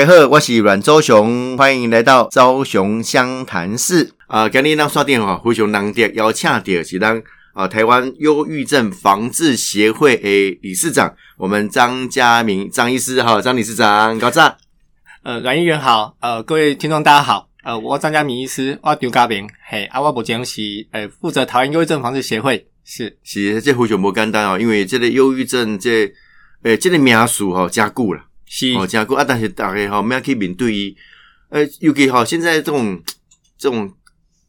大家好，我是阮周雄，欢迎来到周雄湘潭市。啊，今日咱刷电话非常难得邀请到是咱啊台湾忧郁症防治协会诶理事长，我们张家明张医师哈，张理事长，高赞。呃，阮议员好，呃，各位听众大家好，呃，我张家明医师，我张家明，嘿，啊，我目前是呃负责台湾忧郁症防治协会，是是，这非常不简单哦，因为这个忧郁症这诶这个名数吼加固了。是哦，加固啊，但是大家哈，要去面对于，呃，尤其哈，现在这种这种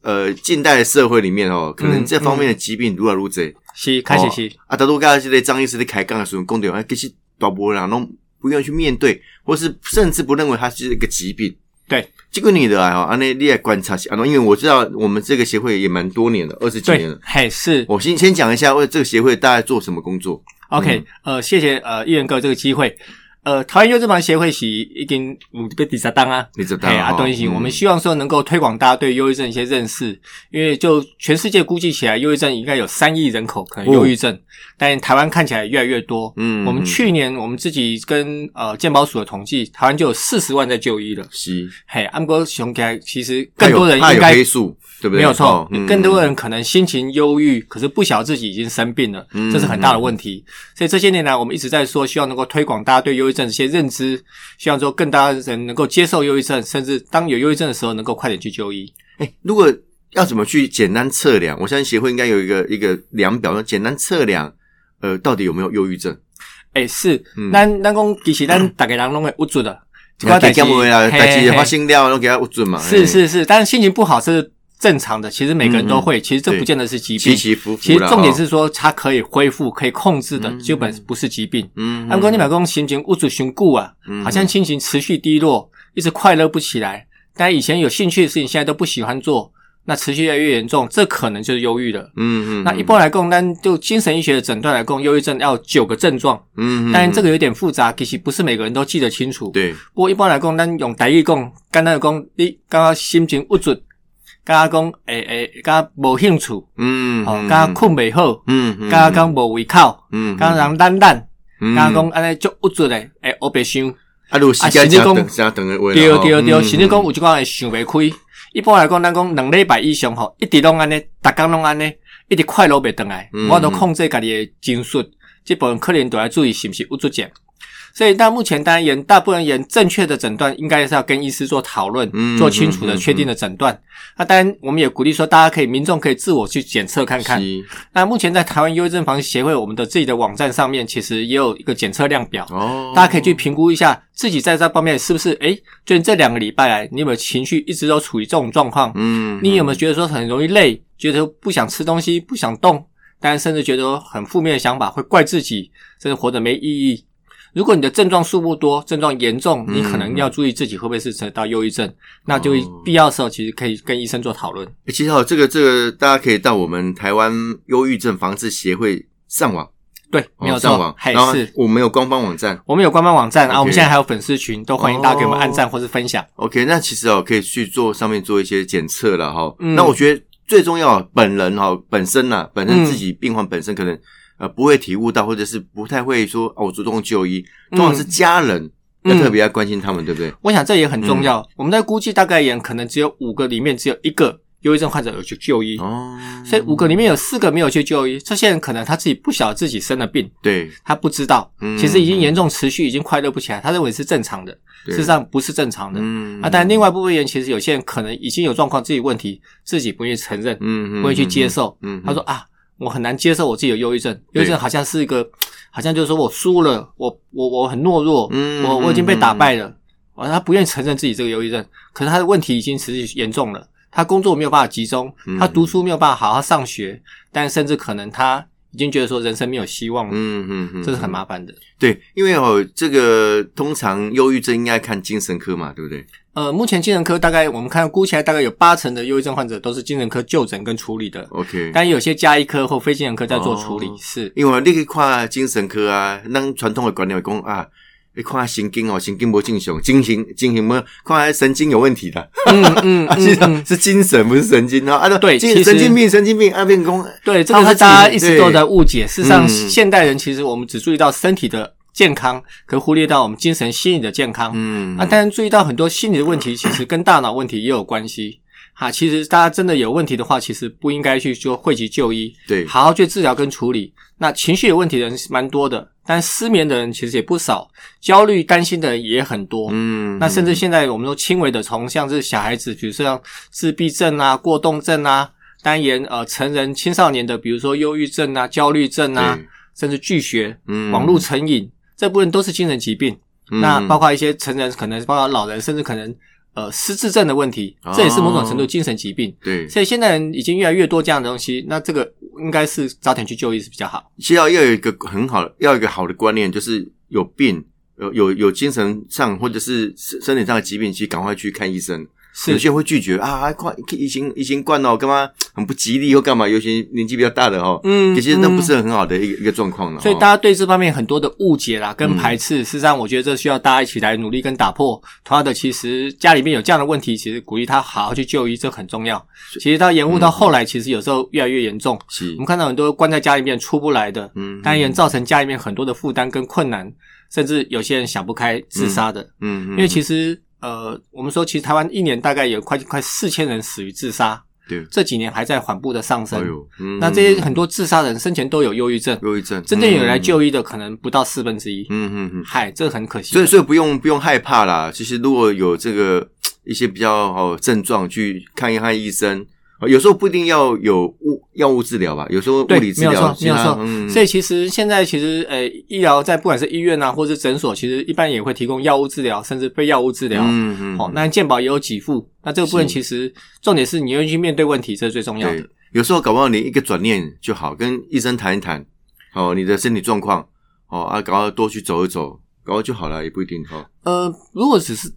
呃近代的社会里面哦，可能这方面的疾病如来如此，是开始是啊，大多刚才这类张医师的开杠的时候，公点啊，其实大部分人都不愿意去面对，或是甚至不认为它是一个疾病。对，这个你的啊，安内你来观察啊，因为我知道我们这个协会也蛮多年了，二十几年了。嘿，是我先先讲一下，为这个协会大概做什么工作。OK，呃，谢谢呃议员哥这个机会。呃，台湾优质防协会是已经有被第三档啊，你知道嘿啊，哈等于是嗯。我们希望说能够推广大家对忧郁症一些认识，因为就全世界估计起来，忧郁症应该有三亿人口可能忧郁症，但台湾看起来越来越多。哦嗯我们去年我们自己跟呃健保署的统计，台湾就有四十万在就医了。是。嘿，安哥熊起来，其实更多人应该对不对？没有错更多人可能心情忧郁，可是不晓得自己已经生病了，嗯这是很大的问题。所以这些年来，我们一直在说，希望能够推广大家对忧郁症的一些认知，希望说更多人能够接受忧郁症，甚至当有忧郁症的时候，能够快点去就医。哎，如果要怎么去简单测量？我相信协会应该有一个一个量表，简单测量，呃，到底有没有忧郁症？哎，是嗯，咱咱讲其实咱 大家人拢会有准的，你要给干部啦，嘿代志嘿发生了，都给他不准嘛。是是是，但是心情不好是正常的，其实每个人都会，其实这不见得是疾病。起伏伏其实重点哦是说，它可以恢复、可以控制的，嗯基本不是疾病。嗯，按讲你买讲心情物质循固啊，嗯好像心情持续低落，一直快乐不起来。但以前有兴趣的事情，现在都不喜欢做，那持续越来越严重，这可能就是忧郁了。嗯嗯，那一般来讲，单就精神医学的诊断来讲，忧郁症要九个症状，嗯，嗯，但这个有点复杂，其实不是每个人都记得清楚。对，不过一般来讲，咱用台语讲，简单的讲，你刚刚心情不准，刚刚讲诶诶，刚刚无兴趣，嗯，哦，刚刚困袂好，嗯，嗯，刚刚讲无胃口，嗯，刚刚人懒懒，嗯，刚刚讲安尼足不准诶，诶，乌白想。啊，如果时间加等加等的话，对对对，嗯甚至讲有一寡会想袂开。一般来讲，咱讲两礼拜以上吼，一直拢安尼，逐工拢安尼，一直快乐袂倒来嗯。我都控制家己诶情绪，即部分可能都要注意是毋是有足症。所以，到目前当然言，大部分言正确的诊断应该是要跟医师做讨论嗯，做清楚的、确定的诊断。那当然，我们也鼓励说，大家可以民众可以自我去检测看看。是那目前在台湾忧郁症防治协会，我们的自己的网站上面，其实也有一个检测量表。哦，大家可以去评估一下自己在这方面是不是诶，最近这两个礼拜来，你有没有情绪一直都处于这种状况？嗯，你有没有觉得说很容易累，觉得不想吃东西，不想动，但甚至觉得很负面的想法，会怪自己，甚至活得没意义？如果你的症状数不多，症状严重，嗯你可能要注意自己会不会是得到忧郁症，那就哦必要的时候其实可以跟医生做讨论。欸其实哦，这个这个大家可以到我们台湾忧郁症防治协会上网，对，没有上网，，还是我们有官方网站。我们有官方网站，然后我们现在还有粉丝群，都欢迎大家给我们按赞或是分享。OK，那其实哦，可以去做上面做一些检测了哈。嗯那我觉得最重要，本人哈本身呐、本身嗯自己病患本身可能呃不会体悟到，或者是不太会说哦，我主动就医，嗯通常是家人要嗯特别要关心他们，对不对？我想这也很重嗯。要。我们在估计大概也可能只有五个里面只有一个忧郁症患者有去就医，哦，所以五个里面有四个没有去就医。这些人可能他自己不晓得自己生了病，对，他不知道，嗯。其实已经严重持续，已经快乐不起来，他认为是正常的，事实上不是正常的。嗯。啊，但另外一部分人其实有些人可能已经有状况，自己问题自己不愿意承认，嗯不会去接受。他说啊，我很难接受我自己有忧郁症，忧郁症好像是一个，好像就是说我输了，我我我很懦弱，嗯我我已经被打败了。啊，他不愿意承认自己这个忧郁症，可是他的问题已经持续严重了，他工作没有办法集中，嗯。他读书没有办法好好上学，但甚至可能他已经觉得说人生没有希望了，嗯嗯嗯，这是很麻烦的。对，因为哦，这个通常忧郁症应该看精神科嘛，对不对？呃，目前精神科大概我们看估起来大概有八成的忧郁症患者都是精神科就诊跟处理的，OK，但有些加医科或非精神科在做处理，哦。是。因为你去看精神科啊，咱传统的观念会讲啊，你看神经哦，神经不正常，精神精神没看神经有问题的，嗯 嗯是嗯，是精神不是神经啊，啊，对神经病神经病啊，变工对，这个大家一直都在误解。事实上，嗯。现代人其实我们只注意到身体的健康，可忽略到我们精神心理的健康。嗯啊，当然注意到很多心理的问题，其实跟大脑问题也有关系。哈，其实大家真的有问题的话，其实不应该去就讳疾就医，对，好好去治疗跟处理。那情绪有问题的人是蛮多的，但失眠的人其实也不少，焦虑、担心的人也很多。嗯，那甚至现在我们说轻微的，从像是小孩子，比如说像自闭症啊、过动症啊、单言呃成人、青少年的，比如说忧郁症啊、焦虑症啊，甚至拒学、嗯网络成瘾，这部分都是精神疾病。嗯那包括一些成人，可能包括老人，甚至可能呃失智症的问题哦，这也是某种程度精神疾病。对，所以现在人已经越来越多这样的东西，那这个应该是早点去就医是比较好。需要要有一个很好的，要有一个好的观念，就是有病。有有有精神上或者是身身体上的疾病，其实赶快去看医生。有些人会拒绝啊，快疫情疫情惯了，干嘛很不吉利又干嘛？有些年纪比较大的哦，嗯其实那嗯不是很好的一个一个状况了。哦所以大家对这方面很多的误解啦，跟嗯排斥，事实上我觉得这需要大家一起来努力跟打破。同样的，其实家里面有这样的问题，其实鼓励他好好去就医，这很重要。其实到延误到后来，其实有时候越来越严重。是我们看到很多关在家里面出不来的，嗯当然造成家里面很多的负担跟困难，甚至有些人想不开自杀的。嗯，因为其实实呃，我们说其实台湾一年大概有快快四千人死于自杀，对，这几年还在缓步的上升。哎呦，嗯那这些很多自杀人生前都有忧郁症，忧郁症，真正有来嗯，就医的可能不到四分之一。嗯嗯嗯，嗨，这很可惜。所以所以不用不用害怕啦。其实如果有这个 一些比较好症状，去看一看医生。哦有时候不一定要有物药物治疗吧，有时候物，理治疗没有错，没有错。嗯所以其实现在其实呃，医疗在不管是医院啊，或是诊所，其实一般也会提供药物治疗，甚至非药物治疗。嗯嗯，哦，那健保也有给付。那这个部分其实重点是你愿意去面对问题，这是最重要的。，有时候搞不好你一个转念就好，跟医生谈一谈，哦，你的身体状况，哦啊，搞到多去走一走，搞到就好了，也不一定哈。呃，如果只是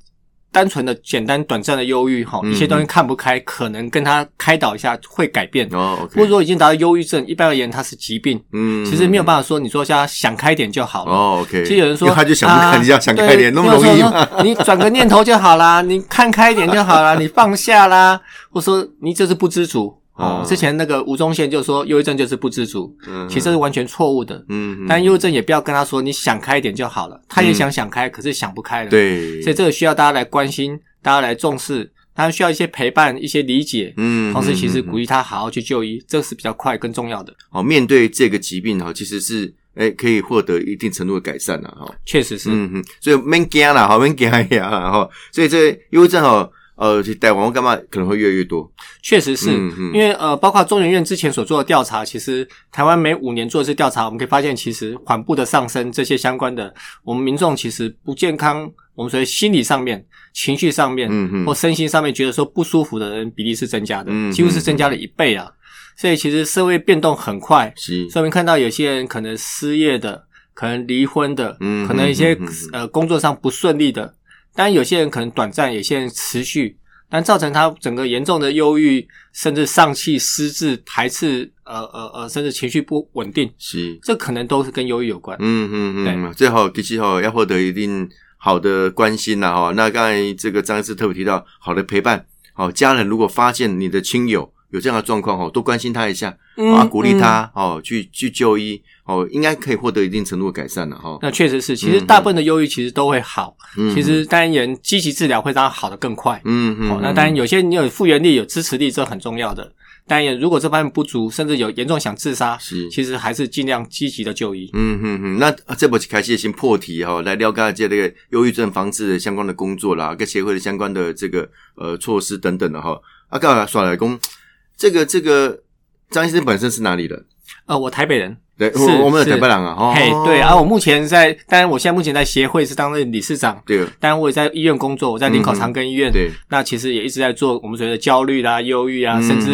单纯的、简单、短暂的忧郁，哈，嗯一些东西看不开，可能跟他开导一下会改变。哦，OK，如果已经达到忧郁症，一般而言它是疾病，嗯其实没有办法说你说叫他想开一点就好了。哦，OK，其实有人说，他就想不开，啊你要想开一点，那么容易吗？你转个念头就好啦，你看开一点就好啦，你放下啦。或说你就是不知足哦哦。之前那个吴宗宪就说，忧郁症就是不知足，嗯其实是完全错误的。嗯，但忧郁症也不要跟他说你想开一点就好了，他也想想开，可是想不开了。，对，所以这个需要大家来关心，大家来重视，他需要一些陪伴、一些理解。嗯，同时，其实嗯鼓励他好好去就医，这是比较快更重要的。哦，面对这个疾病哈，其实是哎可以获得一定程度的改善的哈。确实是，嗯哼，所以免惊啦，哈，免惊呀哈。所以这个忧郁症哈，呃，去台湾干嘛可能会越来越多？确实是。嗯嗯因为呃，包括中研院之前所做的调查，其实台湾每五年做一次调查，我们可以发现，其实缓步的上升，这些相关的，我们民众其实不健康，我们所谓心理上面、情绪上面，嗯嗯或身心上面觉得说不舒服的人比例是增加的，嗯几乎是增加了一倍啊。所以其实社会变动很快，是，所以我们看到有些人可能失业的，可能离婚的，嗯可能一些呃工作上不顺利的，当然有些人可能短暂，有些人持续，但造成他整个严重的忧郁，甚至丧气、失智、排斥，呃呃呃，甚至情绪不稳定，是，这可能都是跟忧郁有关。嗯嗯嗯，最好其实哈要获得一定好的关心呐哈。那刚才这个张医师特别提到好的陪伴，好家人如果发现你的亲友有这样的状况哦，多关心他一下，嗯啊，鼓励他哦，去去就医哦，应该可以获得一定程度的改善了哈。那确实是，其实大部分的忧郁其实都会好。嗯其实当然，积极治疗会让它好的更快。嗯嗯哦，，那当然，有些你有复原力、有支持力，这很重要的。当然，如果这方面不足，甚至有严重想自杀，是其实还是尽量积极的就医。嗯嗯嗯，那这波开始先破题哈，来了解这个忧郁症防治的相关的工作啦，跟协会的相关的这个呃措施等等的哈。啊，刚才耍来公，这个这个张医生本身是哪里的？呃，我台北人，对，是我我们的是。台北人啊，哦嘿，对，啊，我目前在，当然我现在目前在协会是担任理事长，对。当然我也在医院工作，我在林口长庚医院，对，那其实也一直在做我们所谓的焦虑啦、忧郁啊，甚至。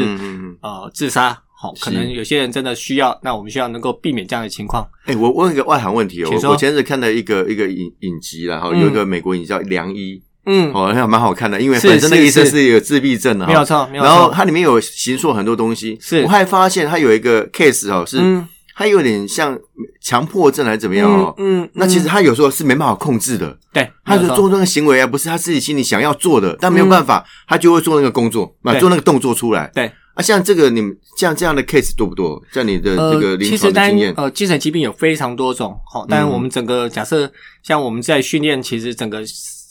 呃自杀。好，可能有些人真的需要，那我们需要能够避免这样的情况。哎、我问一个外行问题哦，我我前阵子看了一个一个影影集啦，哈、嗯有一个美国影集叫《良医》，嗯，哦，那蛮好看的，因为本身那个医生是是。有自闭症的，哈没有错，没有然后错。它里面有形塑很多东西，是。我还发现它有一个 case 哦，是、嗯它有点像强迫症还是怎么样哦。嗯，嗯那其实嗯。他有时候是没办法控制的，对，他没有错就做那个行为啊，不是他自己心里想要做的，但没有办法，他就会做那个工作，啊，做那个动作出来。对。啊，像这个你们像这样的 case 多不多？像你的这个临床的经验，呃精神疾病有非常多种，好、但嗯。我们整个假设像我们在训练，其实整个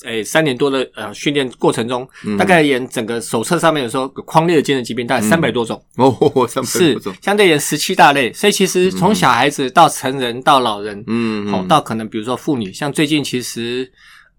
诶三年多的呃训练过程中，嗯。大概演整个手册上面有说有框列的精神疾病大概三百多种，哦，三百是多种，相对演十七大类，所以其实从小孩子到成人到老人，嗯，好、到可能比如说妇女，像最近其实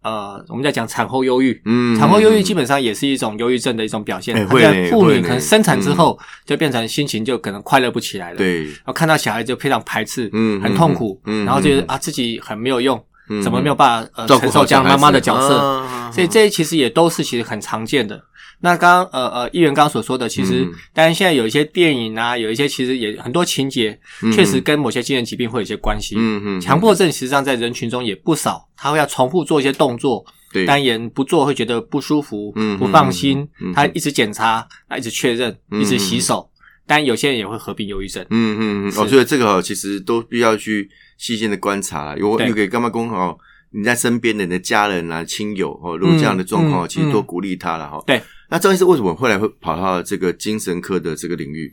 呃我们在讲产后忧郁，嗯产后忧郁基本上也是一种忧郁症的一种表现。哎它在会妇女可能生产之后就变成心情就可能快乐不起来了，，对，然后看到小孩就非常排斥，嗯很痛苦，嗯嗯然后觉得嗯啊自己很没有用，嗯怎么没有办法呃承受这样妈妈的角色？啊所以这些其实也都是其实很常见的。那刚刚呃呃，议员刚刚所说的，其实嗯当然现在有一些电影啊，有一些其实也很多情节，确实跟某些精神疾病会有一些关系。嗯嗯，强迫症实际上在人群中也不少，他会要重复做一些动作，对，单言不做会觉得不舒服、嗯不放心嗯嗯嗯，他一直检查，他一直确认，嗯一直洗手。但有些人也会合并忧郁症。嗯嗯嗯，哦，是所以这个哦，其实都必要去细心的观察啦。有对有给干妈公哦，你在身边的你的家人啊、亲友哦，如果这样的状况，嗯其实多鼓励他了哈。对。那张医师为什么后来会跑到这个精神科的这个领域？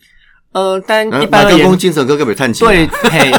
呃，但啊一般精神科根本探亲啊。对，嘿，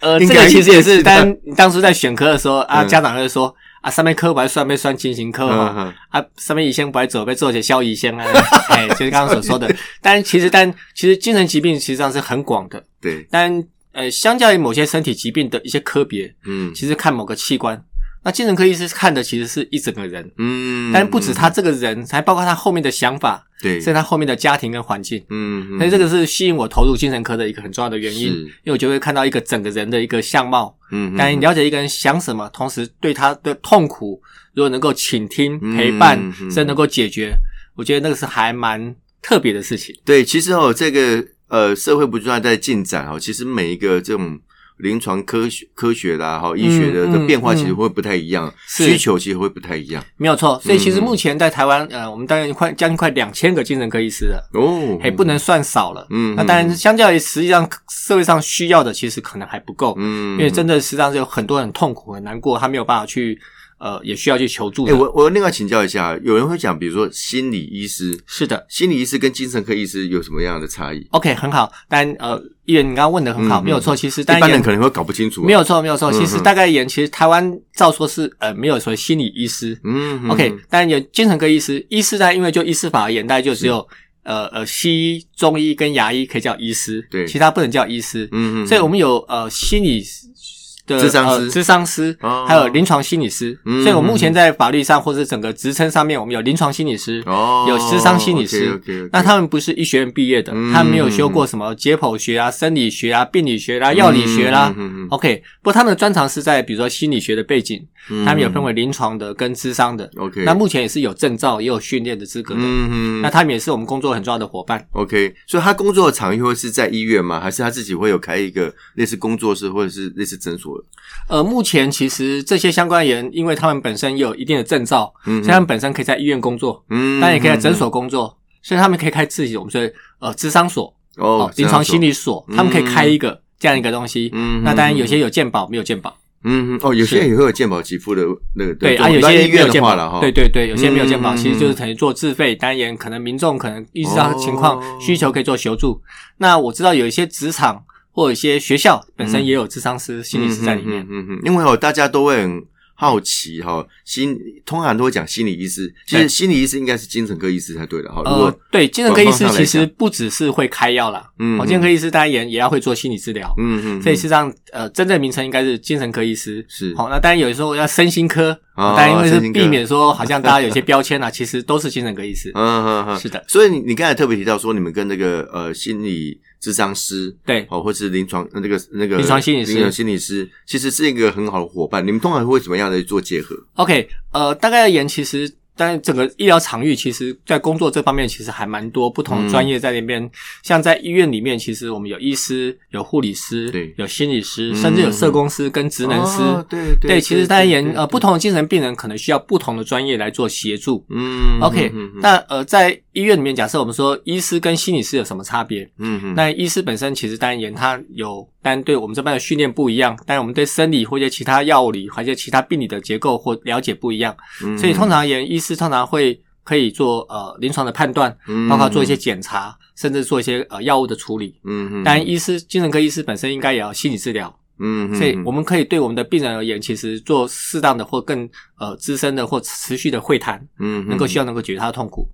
呃，这个其实也是，但当初在选科的时候啊，嗯家长就说啊，上面科不爱算没算精神科嗯哈，嗯。啊，上面乙腺不爱走被做些消乙腺啊，哎，就是刚刚所说的。但其实，但其实精神疾病实际上是很广的，对，但呃，相较于某些身体疾病的一些科别，嗯。其实看某个器官。那精神科医师看的其实是一整个人，嗯，但不止他这个人，还包括他后面的想法，对，甚至他后面的家庭跟环境。嗯，所以这个是吸引我投入精神科的一个很重要的原因，因为我就会看到一个整个人的一个相貌，嗯，当然了解一个人想什么，同时对他的痛苦，如果能够倾听、嗯陪伴，嗯甚至能够解决，我觉得那个是还蛮特别的事情。对，其实哦，这个呃，社会不断在进展哦，其实每一个这种临床科学、科学啦，哈，医学的嗯的变化嗯其实会不太一样，是。需求其实会不太一样。没有错，所以其实嗯目前在台湾，呃，我们大概快将近快两千个精神科医师了，哦，还不能算少了。嗯，那当然，相较于实际上社会上需要的，其实可能还不够，嗯，因为真的实际上是有很多人痛苦、很难过，他没有办法去，呃，也需要去求助哎、的。我我另外请教一下，有人会讲，比如说心理医师，是的。心理医师跟精神科医师有什么样的差异？OK，很好。但呃，议员你刚刚问的很好，嗯没有错。其实一般人可能会搞不清楚、啊。没，有错，没有错。其实嗯大概而言，其实台湾照说是呃没有所谓心理医师。嗯 OK，但有精神科医师，医师呢，因为就医师法而言，大概就只有呃呃西医、中医跟牙医可以叫医师，对其他不能叫医师。嗯嗯，所以我们有呃心理的智商师呃商师，哦还有临床心理师。嗯所以我目前在法律上或者整个职称上面，我们有临床心理师，哦，有智商心理师 OK，那他们不是医学院毕业的，嗯他们没有修过什么解剖学啊、生理学啊、病理学啦、药理学啦。嗯嗯嗯 OK，不过他们的专长是在比如说心理学的背景，嗯他们有分为临床的跟智商的。OK，那目前也是有证照，也有训练的资格的。嗯嗯，那他们也是我们工作很重要的伙伴。OK，所以他工作的场域会是在医院吗？还是他自己会有开一个类似工作室或者是类似诊所？呃，目前其实这些相关人，因为他们本身也有一定的证照，嗯所以他们本身可以在医院工作，嗯当然也可以在诊所工作，所以他们可以开自己我们说呃智商所哦，临床心理所，嗯。他们可以开一个这样一个东西。嗯那当然有些有健保，没有健保。嗯嗯哦，有些人也会有健保给付的那个对啊，有些医些没有健院的话了哈，，对对对，有些没有健保，嗯其实就是等于做自费单元，可能民众可能意识到情况、哦。需求可以做求助。那我知道有一些职场或者一些学校本身也有智商师、心理师在里面。嗯嗯嗯，因为哦，大家都会很好奇哈，心通常都会讲心理医师，其实心理医师应该是精神科医师才对的哈。如果呃，对，精神科医师其实不只是会开药啦，嗯哦，精神科医师当然也也要会做心理治疗。嗯嗯，所以事实上，呃，真正名称应该是精神科医师。是好，那当然有时候要身心科，哦当然因为是避免说好像大家有些 标签啊，其实都是精神科医师。嗯嗯嗯，是的，所以你你刚才特别提到说，你们跟那个呃心理智商师对，哦，或是临床呃那个那个临床心理师临床心理师，其实是一个很好的伙伴。你们通常会怎么样的做结合？OK，呃，大概而言，其实当然整个医疗场域，其实在工作这方面，其实还蛮多不同的专业在那边。像在医院里面，其实我们有医师、有护理师、对有心理师，嗯甚至有社工师跟职能师。哦对对对，其实当然言，呃，不同同的精神病人可能需要不同的专业来做协助。嗯 OK，那呃，在医院里面，假设我们说医师跟心理师有什么差别？嗯嗯那医师本身其实当然言，他有，当然对我们这边的训练不一样，当然我们对生理或者其他药理或者其他病理的结构或了解不一样。嗯所以通常而言，医师通常会可以做呃临床的判断，嗯包括做一些检查，甚至做一些呃药物的处理。嗯嗯，当然，医师精神科医师本身应该也要心理治疗，嗯嗯，所以我们可以对我们的病人而言，其实做适当的或更呃资深的或持续的会谈，嗯能够希望能够解决他的痛苦。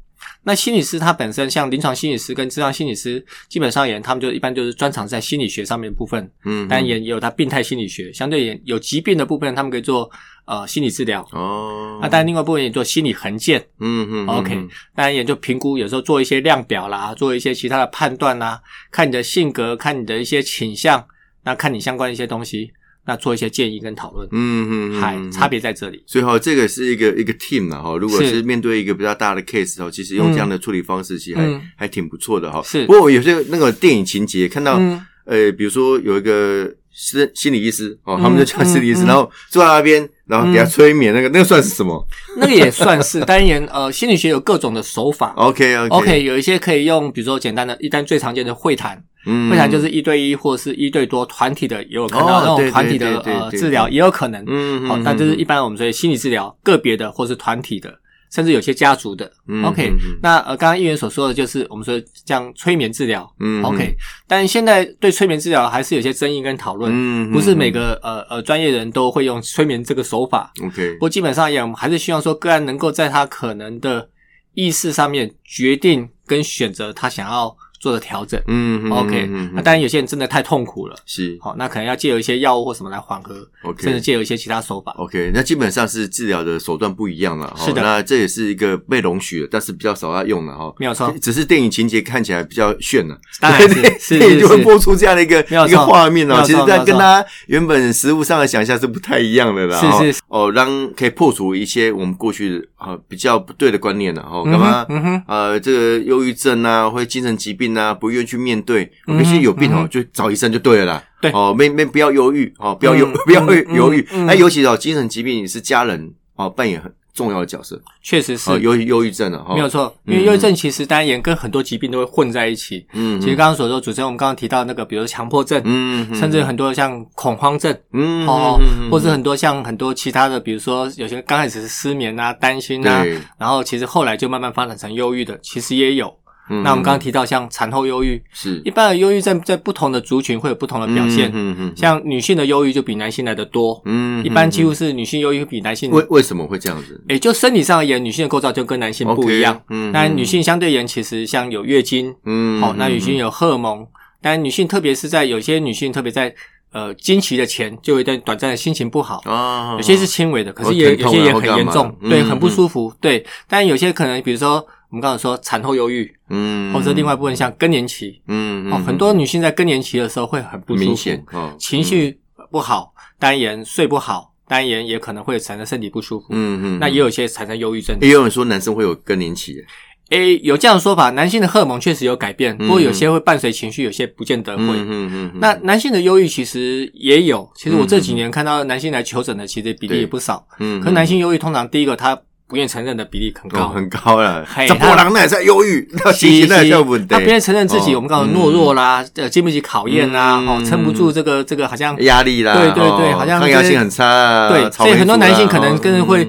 那心理师他本身像临床心理师跟治疗心理师，基本上而言，他们就一般就是专长在心理学上面的部分，嗯，但也也有他病态心理学，相对也有疾病的部分，他们可以做呃心理治疗。哦，那当然，另外一部分也做心理横鉴嗯嗯，OK。当然也就评估，有时候做一些量表啦，做一些其他的判断啦，看你的性格，看你的一些倾向，那看你相关的一些东西，那做一些建议跟讨论。嗯嗯，还，差别在这里。所以哈，这个是一个一个 team 了哈。如果是是面对一个比较大的 case 哦，其实用这样的处理方式，其实还嗯还挺不错的哈。是不过有些那个电影情节看到，嗯呃，比如说有一个心心理医师哦，嗯他们就叫心理医师，嗯嗯然后坐在那边，然后给他催眠，那个那个算是什么那个也算是，当然呃，心理学有各种的手法。OK OK OK，有一些可以用，比如说简单的，一般最常见的会谈，嗯会谈就是一对一或是一对多团体的，也有看哦到那种团体的呃治疗，也有可能。嗯好，但就是一般我们说的心理治疗，个别的或是团体的，甚至有些家族的。嗯 OK，那呃，刚刚议员所说的就是我们说像催眠治疗。嗯 OK，但现在对催眠治疗还是有些争议跟讨论，嗯不是每个呃呃专业人都会用催眠这个手法。OK 不过基本上也我们还是希望说个案能够在他可能的意识上面决定跟选择他想要做的调整。嗯嗯 OK，嗯嗯那当然有些人真的太痛苦了，是好，那可能要借由一些药物或什么来缓和 OK 甚至借由一些其他手法。OK，那基本上是治疗的手段不一样了哈。是的那这也是一个被容许的，但是比较少要用了哈。没有错只是电影情节看起来比较炫了，当然是 电影就会播出这样的一个一个画面哦。没有错其实，在跟他原本实物上的想象是不太一样的啦。是哈是哦，让可以破除一些我们过去啊比较不对的观念了哈。嗯哼干嘛？嗯哼，呃，这个忧郁症啊，或者精神疾病啊，不愿意去面对，有些有病哦，嗯就找医生就对了啦。对哦，没没不要犹豫哦，不要犹嗯不要嗯犹豫。那尤其哦，精神疾病也是家人哦扮演很重要的角色。确实是哦，忧郁忧郁症啊，哈没有。错，嗯因为忧郁症其实当然也跟很多疾病都会混在一起。嗯，其实刚刚所说，主持人我们刚刚提到那个，比如说强迫症，嗯，嗯甚至很多像恐慌症。嗯哦或是很多像很多其他的，比如说有些刚开始是失眠啊、担心啊对，然后其实后来就慢慢发展成忧郁的，其实也有。嗯那我们刚刚提到像产后忧郁，是一般的忧郁症在不同的族群会有不同的表现，嗯嗯像女性的忧郁就比男性来的多，嗯一般几乎是女性忧郁比男性为为什么会这样子？也就生理上而言，女性的构造就跟男性不一样。嗯当然，女性相对而言，其实像有月经，嗯好、那女性有荷尔蒙。但，女性特别是在有些女性，特别在呃经期的前，就有一段短暂的心情不好。哦，有些是轻微的，可哦是也有些也很严重，嗯对，很不嗯舒服，对。但有些可能，比如说我们刚才说产后忧郁，嗯，或者另外一部分像更年期，嗯哦，很多女性在更年期的时候会很不舒服明显，哦，情绪不好，单言睡不好，单言也可能会产生身体不舒服。嗯嗯，那也有一些产生忧郁症。也有人说男生会有更年期，诶，有这样的说法，男性的荷尔蒙确实有改变，嗯。不过有些会伴随情绪，有些不见得会。嗯嗯嗯，那男性的忧郁其实也有，其实我这几年看到男性来求诊的，其实比例也不少。嗯，可男性忧郁通常第一个他不愿承认的比例很高，哦很高了，嘿这波浪那也在忧郁，那其实那也在问题，他不愿承认自己，哦。我们刚刚懦弱啦，呃，经不起考验啦，嗯。哦，撑不住这个这个好像压力啦，对对对哦好像抗压性很差啊，对，所以很多男性可能更会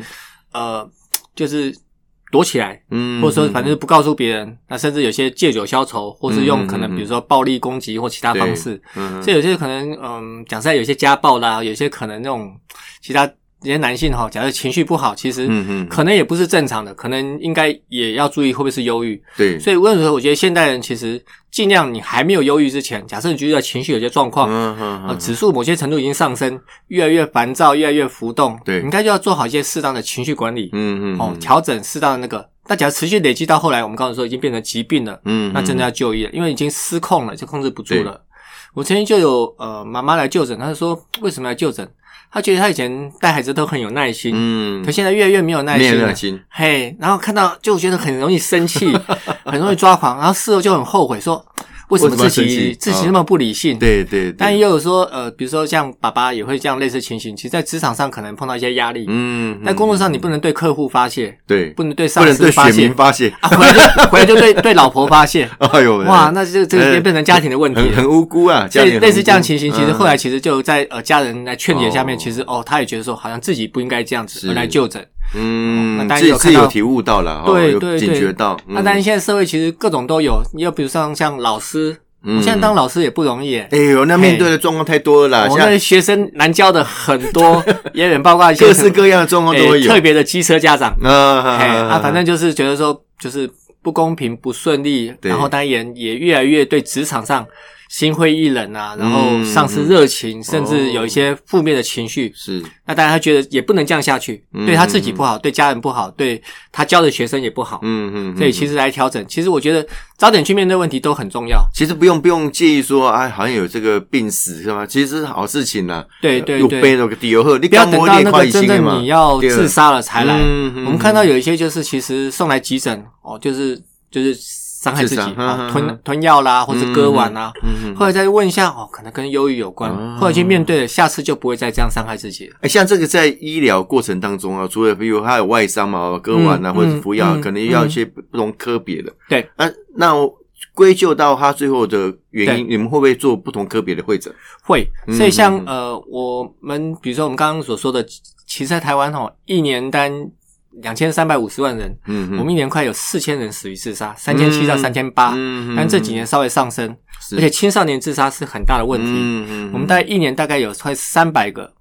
哦呃，就是躲起来，嗯，或者说反正是不告诉别人，那甚至有些借酒消愁，或是用可能比如说暴力攻击或其他方式，嗯，所以有些可能嗯，讲实在有些家暴啦，有些可能那种其他有些男性哈，假设情绪不好，其实嗯嗯可能也不是正常的，可能应该也要注意会不会是忧郁。对，所以无论如何，我觉得现代人其实尽量你还没有忧郁之前，假设你觉得情绪有些状况，嗯嗯呃，指数某些程度已经上升，越来越烦躁，越来越浮动，对你应该就要做好一些适当的情绪管理，嗯嗯哦，调整适当的那个。那假如持续累积到后来，我们刚才说已经变成疾病了，嗯，那真的要就医了，因为已经失控了，就控制不住了。我曾经就有呃妈妈来就诊，她就说为什么来就诊？她觉得他以前带孩子都很有耐心，嗯，可现在越来越没有耐心了。有耐心，嘿，然后看到就觉得很容易生气，很容易抓狂，然后事后就很后悔，说为什么自己自己哦那么不理性？对对，对。但也有说，呃，比如说像爸爸也会这样类似情形，其实，在职场上可能碰到一些压力，嗯，在工作上你不能对客户发泄，对，不能对上司发泄，发泄，啊，回来就回来就对对老婆发泄，哎呦，哇，那这这变成家庭的问题了。很很无辜啊，家里很所以类似这样情形，其实嗯。后来其实就在呃家人来劝解下面，哦。其实哦，他也觉得说好像自己不应该这样子，来就诊。嗯那，当然自己有看到有体悟到了，对对对警觉到。那当然，现在社会其实各种都有，你又比如像像老师，嗯我现在当老师也不容易耶。哎呦，那面对的状况太多了啦，我现在学生难教的很多，也包括各式各样的状况都有。特别的机车家长，啊反正就是觉得说就是不公平、不顺利，然后当然也也越来越对职场上心灰意冷啊，然后嗯丧失热情，甚至有一些负面的情绪。是那当然，他觉得也不能这样下去，嗯对他自己不好，对家人不好，对他教的学生也不好。嗯嗯，所以其实实来调整，其实我觉得早点去面对问题都很重要。其实不用不用介意说，哎，好像有这个病死是吗？其实是好事情呐。对对有对背那个底油后，你不要等到那个真正你要自杀了才来。嗯嗯我们看到有一些就是其实送来急诊哦，就是就是伤害自己吞吞药啦，或者割腕啊。后来再问一下哦，可能跟忧郁有关，哦后来去面对了，下次就不会再这样伤害自己了。哎，像这个在医疗过程当中啊，除了比如他有外伤嘛，割腕啊，嗯或者是服药，嗯可能要一些不同科别的。对，那，那归咎到他最后的原因，你们会不会做不同科别的会诊？会，嗯所以像嗯呃，我们比如说我们刚刚所说的，其实在台湾哦，一年单两千三百五十万人，嗯嗯。我们一年快有四千人死于自杀，三千七到三千八，嗯但这几年稍微上升，而且青少年自杀是很大的问题。嗯嗯我们大概一年大概有快三百个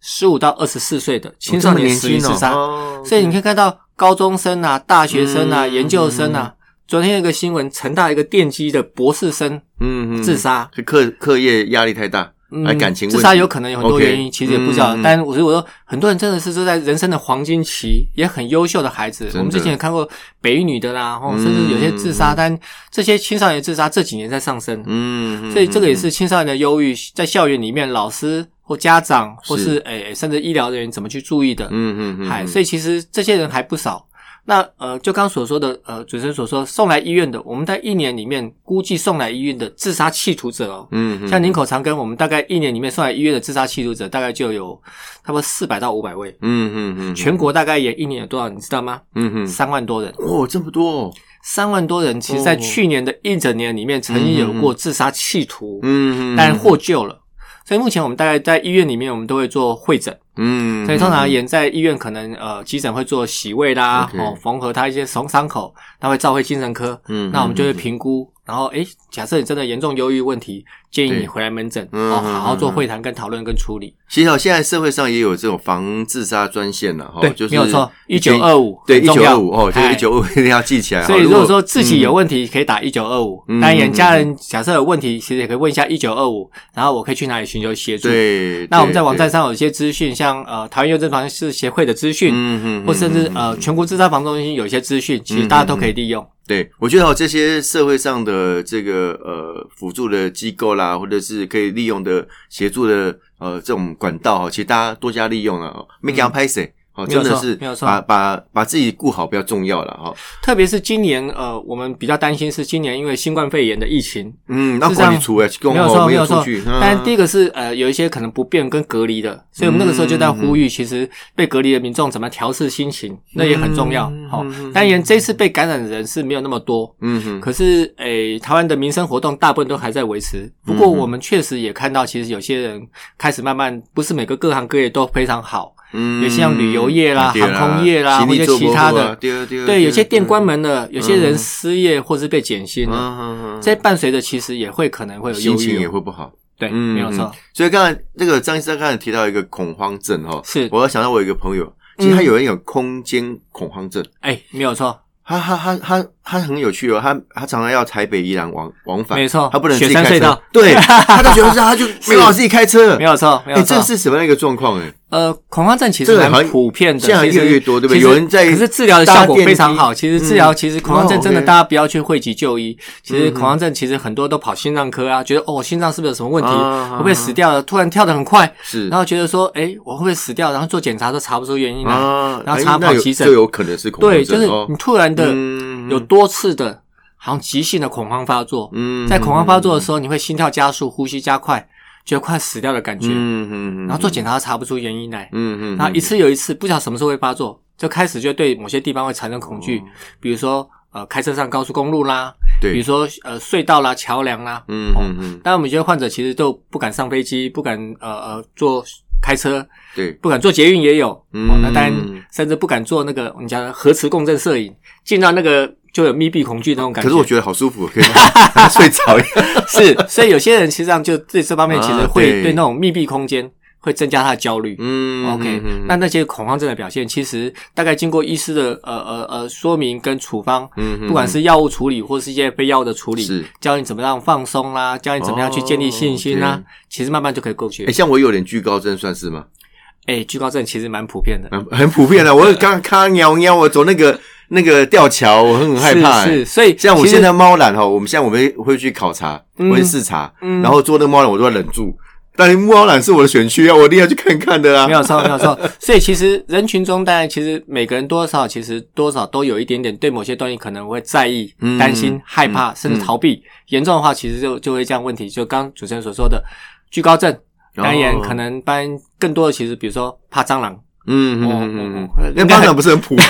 十五到二十四岁的青少年死于自杀，哦所以你可以看到高中生啊、大学生啊、嗯研究生啊。昨天有一个新闻，成大一个电机的博士生嗯嗯。自杀，课课业压力太大，嗯自杀有可能有很多原因，其实也不知道。但我说，我说很多人真的是说在人生的黄金期，也很优秀的孩子。我们之前也看过北一女的啦，哦，嗯甚至有些自杀，但这些青少年自杀这几年在上升。嗯，所以这个也是青少年的忧郁，在校园里面，老师或家长或是是诶、甚至医疗人员怎么去注意的，嗯嗯嗯，嗨、所以其实这些人还不少。那呃，就刚所说的，呃，主持人所说送来医院的，我们在一年里面估计送来医院的自杀企图者哦，嗯嗯像林口长庚，我们大概一年里面送来医院的自杀企图者，大概就有差不多四百到五百位。嗯嗯嗯，全国大概也一年有多少，你知道吗？嗯嗯。三万多人，哦这么多哦，三万多人，其实在哦。去年的一整年里面，曾经有过自杀企图，嗯嗯，但获救了。所以目前我们大概在医院里面，我们都会做会诊。嗯，所以通常而言，在医院可能呃急诊会做洗胃啦，哦缝合他一些伤伤口，他会召回精神科，嗯那我们就会评估，然后诶，假设你真的严重忧郁问题，建议你回来门诊，嗯哦，好好做嗯会谈跟讨论跟处理。其实哦，现在社会上也有这种防自杀专线了哈，对，就是没有错，一九二五对一九二五哦，这个哎一九二五一定要记起来。所以如果说自己有嗯问题，可以打一九二五嗯。当然，家人假设有问题，其实也可以问一下一九二五，然后我可以去哪里寻求协助。对，那我们在对网站，上有一些资讯，像呃台湾忧症防治协会的资讯，嗯嗯，或甚至嗯呃全国自杀防治中心有一些资讯，其实大家都可以利用。对，我觉得哦，这些社会上的这个呃辅助的机构啦，或者是可以利用的协助的呃这种管道哈，其实大家多加利用了哦，没给他拍谁。哦，真的是没有错把把把自己顾好比较重要了哈。特别是今年，呃，我们比较担心是今年因为新冠肺炎的疫情，嗯，那事实上管理处哎，没有错，哦没没有错但第一个是呃，有一些可能不便跟隔离的，所以我们那个时候就在呼吁，其实被隔离的民众怎么调试心情，那也很重要嗯。好当然这次被感染的人是没有那么多，嗯哼，可是诶，台湾的民生活动大部分都还在维持。不过我们确实也看到，其实有些人开始慢慢，不是每个各行各业都非常好。嗯有些像旅游业啦航空业啦或者其他的啊对有些店关门，了，有些人失业或是被减薪了，嗯嗯嗯，这伴随着其实也会可能会有忧心情也会不好。对，嗯没有错，所以刚才那个张医生刚才提到一个恐慌症哈，是。我要想到我有一个朋友，其实他有人有空间恐慌症，哎，没有错，他他他他他很有趣哦，他他常常要台北宜兰往往返，没错他不能自己开车隧道，对，他到雪山隧道他就没办法自己开车，没有错，没哎，有错这。是什么样一个状况？哎，呃，恐慌症其实蛮这个好像普遍的，现在越来越多对不对有人在可是治疗的效果非常好。其实治疗，嗯其实恐慌症哦真的大家不要去讳疾就医。其实嗯恐慌症其实很多都跑心脏科啊，觉得哦心脏是不是有什么问题，啊会不会死掉了？突然跳得很快，是然后觉得说，哎，我会不会死掉？然后做检查都查不出原因来。啊，然后查哎那有跑急诊就有可能是恐慌对，就是哦你突然的嗯有多次的，好像急性的恐慌发作。嗯在恐慌发作的时候，你会心跳加速、呼吸加快，觉得快死掉的感觉。嗯嗯，然后做检查查不出原因来，嗯嗯，然后一次又一次，不晓得什么时候会发作，就开始就对某些地方会产生恐惧，哦。比如说呃开车上高速公路啦，对，比如说呃隧道啦、桥梁啦。嗯嗯嗯，但我们觉得患者其实都不敢上飞机，不敢呃呃坐开车，对，不敢坐捷运也有。嗯哦，那当然甚至不敢做那个我们讲的核磁共振摄影，进到那个就有密闭恐惧那种感觉。可是我觉得好舒服，可以 睡着。是，所以有些人实际上就对这方面其实啊会对对那种密闭空间会增加他的焦虑。嗯 OK，嗯那那些恐慌症的表现，其实大概经过医师的呃呃呃说明跟处方，不管是药物处理或是一些非药物的处理，是教你怎么样放松啦，教你怎么样去建立信心啦，哦其实慢慢就可以过去哎，。像我有点惧高症，算是吗？哎、惧高症其实蛮普遍的，很 很普遍的。我刚看到喵喵，我走那个那个吊桥，我很很害怕。是所以像我现在猫缆哈，我们现在我们会去考察，嗯会去视察，嗯然后做那个猫缆，我都要忍住。但是猫缆是我的选区啊，我一定要去看看的啊。没。有错，没有错。所以其实人群中，当然其实每个人多少其实多少都有一点点对某些东西可能会在意、嗯担心、害怕，嗯。甚至逃避。严重的话，其实就就会这样问题。就刚刚主持人所说的惧高症，当然可能班更多的其实比如说怕蟑螂，嗯嗯哦嗯嗯。那蟑螂不是很普遍，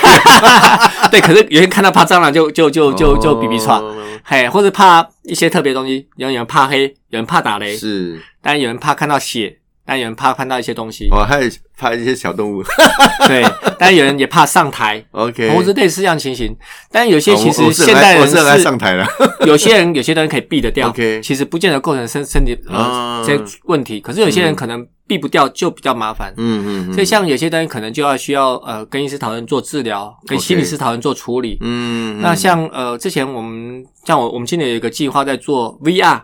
对，可是有些看到怕蟑螂就就就就就比比喘，哦嘿，或者怕一些特别东西，有人怕黑，有人怕打雷，是当然有人怕看到血，但有人怕看到一些东西，哦，还有怕一些小动物。对，但有人也怕上台。OK，或是类似这样情形，但有些哦其实我我是现代人是上台了。有些人有些人可以避得掉 OK 其实不见得构成身身体啊呃这些问题，可是有些人可能避不掉就比较麻烦。嗯嗯嗯，所以像有些东西可能就要需要呃跟医师讨论做治疗，跟 OK 心理师讨论做处理。嗯，嗯那像呃之前我们像我我们今年有一个计划在做 VR，VR、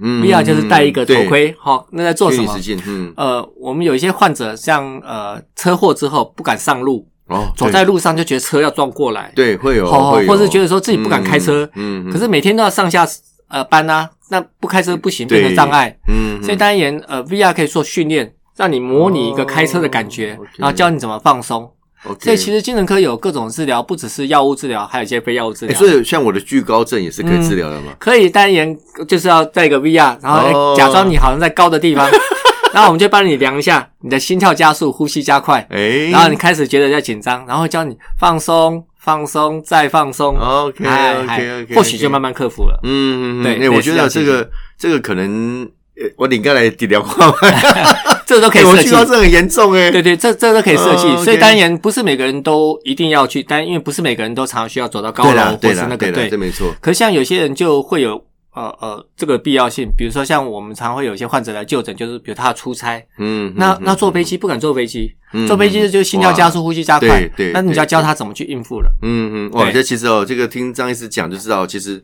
嗯 VR 就是戴一个头盔，好、那在做什么？嗯，呃，我们有一些患者像呃车祸之后不敢上路，哦，走在路上就觉得车要撞过来，对会有，哦或是觉得说自己不敢开车，嗯，嗯可是每天都要上下呃班啊，那不开车不行，变成障碍。嗯，所以当然呃 VR 可以做训练，让你模拟一个开车的感觉，然后教你怎么放松。OK 所以其实精神科有各种治疗，不只是药物治疗，还有一些非药物治哎，疗。所以像我的惧高症也是可以治疗的吗？可以单言就是要戴一个 VR，然后、假装你好像在高的地方，然后我们就帮你量一下你的心跳加速、呼吸加快，哎，然后你开始觉得在紧张，然后教你放松、放松再放松。OK 哎 OK 哎 OK，或许就慢慢克服了。嗯，嗯嗯对哎，我觉得这个这个可能，呃我领过来治疗过，这都可以设计。惧高症很严重哎，对对，这这都可以设计。所以当然不是每个人都一定要去，但因为不是每个人都常常需要走到高楼或是那个对这。没错，可是像有些人就会有呃呃这个必要性，比如说像我们常会有一些患者来就诊，就是比如他出差，嗯，那嗯那坐飞机不敢坐飞机，嗯坐飞机就心跳加速、呼吸加快。对对，那你就要教他怎么去应付了。嗯嗯，哇，对。这其实哦，这个听张医师讲就知道，其实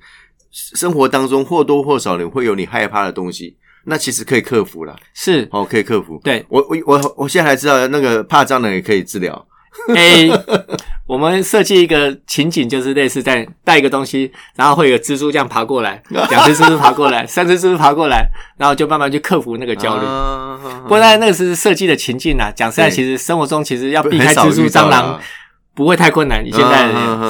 生活当中或多或少你会有你害怕的东西，那其实可以克服啦，是，哦，可以克服。对，我我我我现在还知道那个怕蟑螂也可以治疗，诶，我们设计一个情景，就是类似在带一个东西，然后会有蜘蛛这样爬过来，两只蜘蛛爬过来，三只蜘蛛爬过来，然后就慢慢去克服那个焦虑。啊不过那那个是设计的情境啦，讲实在，其实生活中其实要避开蜘蛛、蟑螂不会太困难。以现在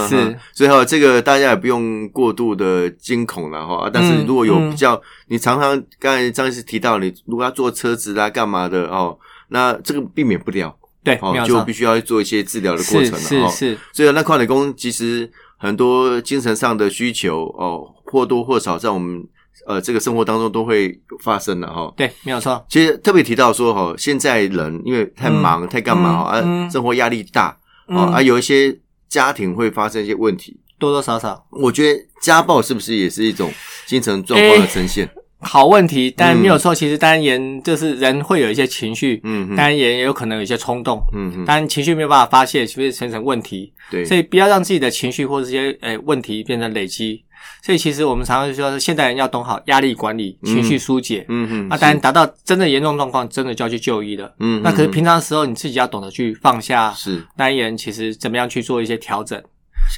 是嗯最后这个大家也不用过度的惊恐了哈。但是如果有嗯比较，你常常刚才张医师提到，你如果要坐车子啦、干嘛的哦，那这个避免不了对，就必，须要做一些治疗的过程了哦。是是，所以那矿理工其实很多精神上的需求哦，或多或少在我们呃这个生活当中都会发生的哈。对，没有错，其实特别提到说哈，现在人因为太忙、太干嘛哈，啊，嗯生活压力大啊，有一些家庭会发生一些问题。多多少少我觉得家暴是不是也是一种精神状况的呈现？好问题，但嗯没有错。其实当然言就是人会有一些情绪，嗯嗯当然也有可能有一些冲动，嗯嗯，当然情绪没有办法发泄，就会形成问题。对，所以不要让自己的情绪或者这些诶问题变成累积。所以其实我们常常就说，现代人要懂好压力管理、嗯情绪疏解。嗯嗯，那当然达到真的严重状况，真的就要去就医了。嗯，嗯，那可是嗯平常的时候，你自己要懂得去放下。是单人其实怎么样去做一些调整，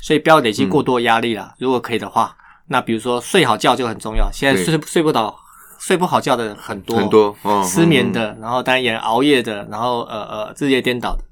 所以不要累积过多压力啦。如果可以的话，那比如说睡好觉就很重要。现在睡睡不倒、睡不好觉的人很多，很多哦，失眠嗯。的，然后当然也熬夜的，然后呃呃日夜颠倒的。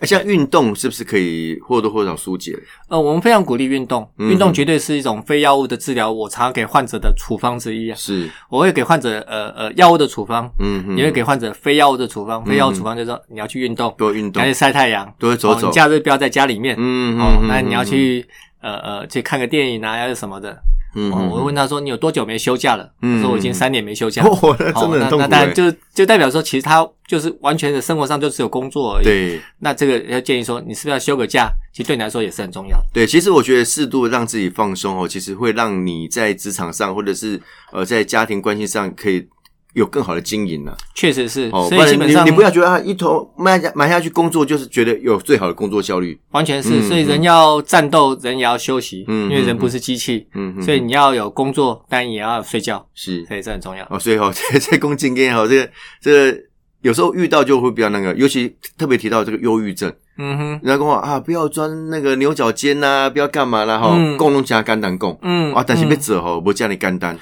嗯像运动是不是可以或多或少疏解？呃，我们非常鼓励运动，嗯运动绝对是一种非药物的治疗。我常常给患者的处方之一啊，是，我会给患者呃呃药物的处方，嗯嗯，也会给患者非药物的处方。非药物处方就是说你要去运动，多运动你要，去晒太阳，多走走。假日不要在家里面，嗯哦，那你要去呃呃去看个电影啊，要是什么的。嗯哦，我会问他说：“你有多久没休假了？”嗯说：“我已经三年没休假。”哦，那真的很那痛苦欸。那当然就就代表说，其实他就是完全的生活上就只有工作而已。，对那这个要建议说，你是不是要休个假？其实对你来说也是很重要的。对，其实我觉得适度让自己放松哦，其实会让你在职场上或者是呃在家庭关系上可以有更好的经营呢、确实是，哦，所以基本上你你不要觉得啊，一头埋下埋下去工作就是觉得有最好的工作效率。完全是，嗯所以人要战斗，人也要休息，嗯嗯因为人不是机器，嗯哼，所以你要有工作，但也要睡觉，是。所以这很重要。哦，所以哦，这这攻经验好，这个这个有时候遇到就会比较那个，尤其特别提到这个忧郁症，嗯哼，人家跟我啊，不要钻那个牛角尖呐、不要干嘛啦哈，嗯共弄加肝胆共嗯啊，但是嗯别走吼，不叫你肝胆，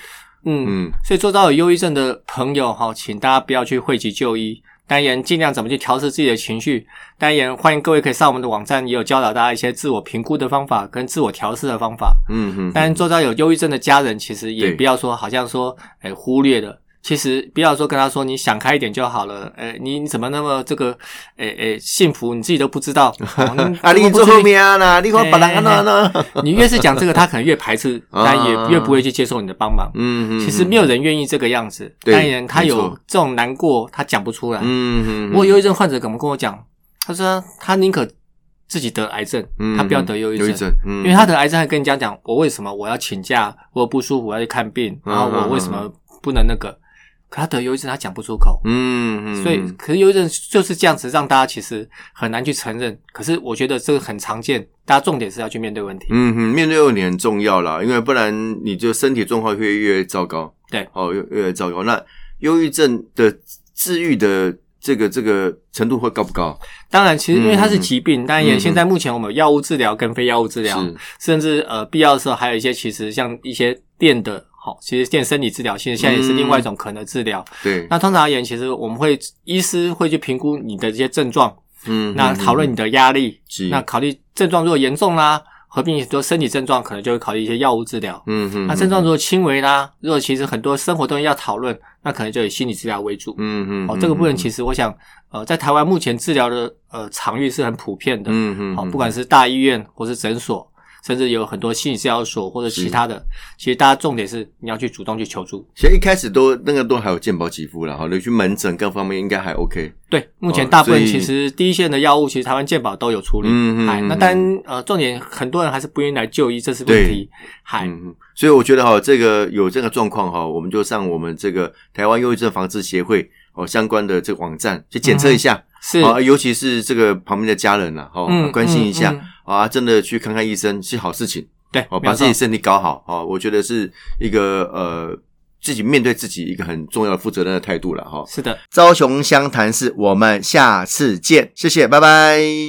嗯，嗯所以做到有忧郁症的朋友哈，请大家不要去讳疾就医，当然尽量怎么去调试自己的情绪。当然欢迎各位可以上我们的网站，也有教导大家一些自我评估的方法跟自我调试的方法。嗯哼，当然，做到有忧郁症的家人，其实也不要说好像说，哎、忽略了。其实不要说跟他说你想开一点就好了，哎、你你怎么那么这个，哎、哎、幸福你自己都不知道。哦啊，你做后面啊啦，你看别人呢？你越是讲这个，他可能越排斥，啊但也越不会去接受你的帮忙。嗯嗯，其实没有人愿意这个样子，对当然他有这种难过，他讲不出来。嗯嗯，我忧郁症患者怎么跟我讲？他说他宁可自己得癌症，嗯他不要得忧郁症。因为他得癌症，还跟人家讲我为什么我要请假，我不舒服我要去看病，嗯然后我为什么不能那个？可他得忧郁症，他讲不出口。嗯嗯，所以，可是忧郁症就是这样子，让大家其实很难去承认。可是我觉得这个很常见，大家重点是要去面对问题。嗯哼，面对问题很重要啦，因为不然你就身体状况会越来越糟糕。对，哦，越越来越糟糕。那忧郁症的治愈的这个这个程度会高不高？当然，其实因为它是嗯疾病，当然也现在目前我们有药物治疗跟非药物治疗，甚至呃必要的时候还有一些其实像一些电的，好、其实电生理治疗，其实现在也是另外一种可能的治疗。对，那通常而言，其实我们会医师会去评估你的这些症状，嗯，那讨论你的压力，那考虑症状如果严重啦，合并很多身体症状，可能就会考虑一些药物治疗。嗯哼，那症状如果轻微啦，如果其实很多生活东西要讨论，那可能就以心理治疗为主。嗯嗯，哦，这个部分其实，我想，呃，在台湾目前治疗的呃场域是很普遍的，嗯嗯，好、不管是大医院或是诊所，甚至有很多心理治疗所或者其他的，其实大家重点是你要去主动去求助。其实一开始都那个都还有健保给付了哈，你去门诊各方面应该还 OK。对，目前哦大部分其实第一线的药物，其实台湾健保都有处理。哎，嗯嗯嗯。那当然呃，重点很多人还是不愿意来就医，这是问题。嗨，嗯哼，所以我觉得哈，这个有这个状况哈，我们就上我们这个台湾忧郁症防治协会哦相关的这个网站去检测一下，是，啊，尤其是这个旁边的家人啦，哦，嗯关心一下。嗯啊，真的去看看医生是好事情对，把自己身体搞好哦，我觉得是一个呃自己面对自己一个很重要的负责任的态度了哈。是的。朝雄湘潭市，我们下次见，谢谢，拜拜。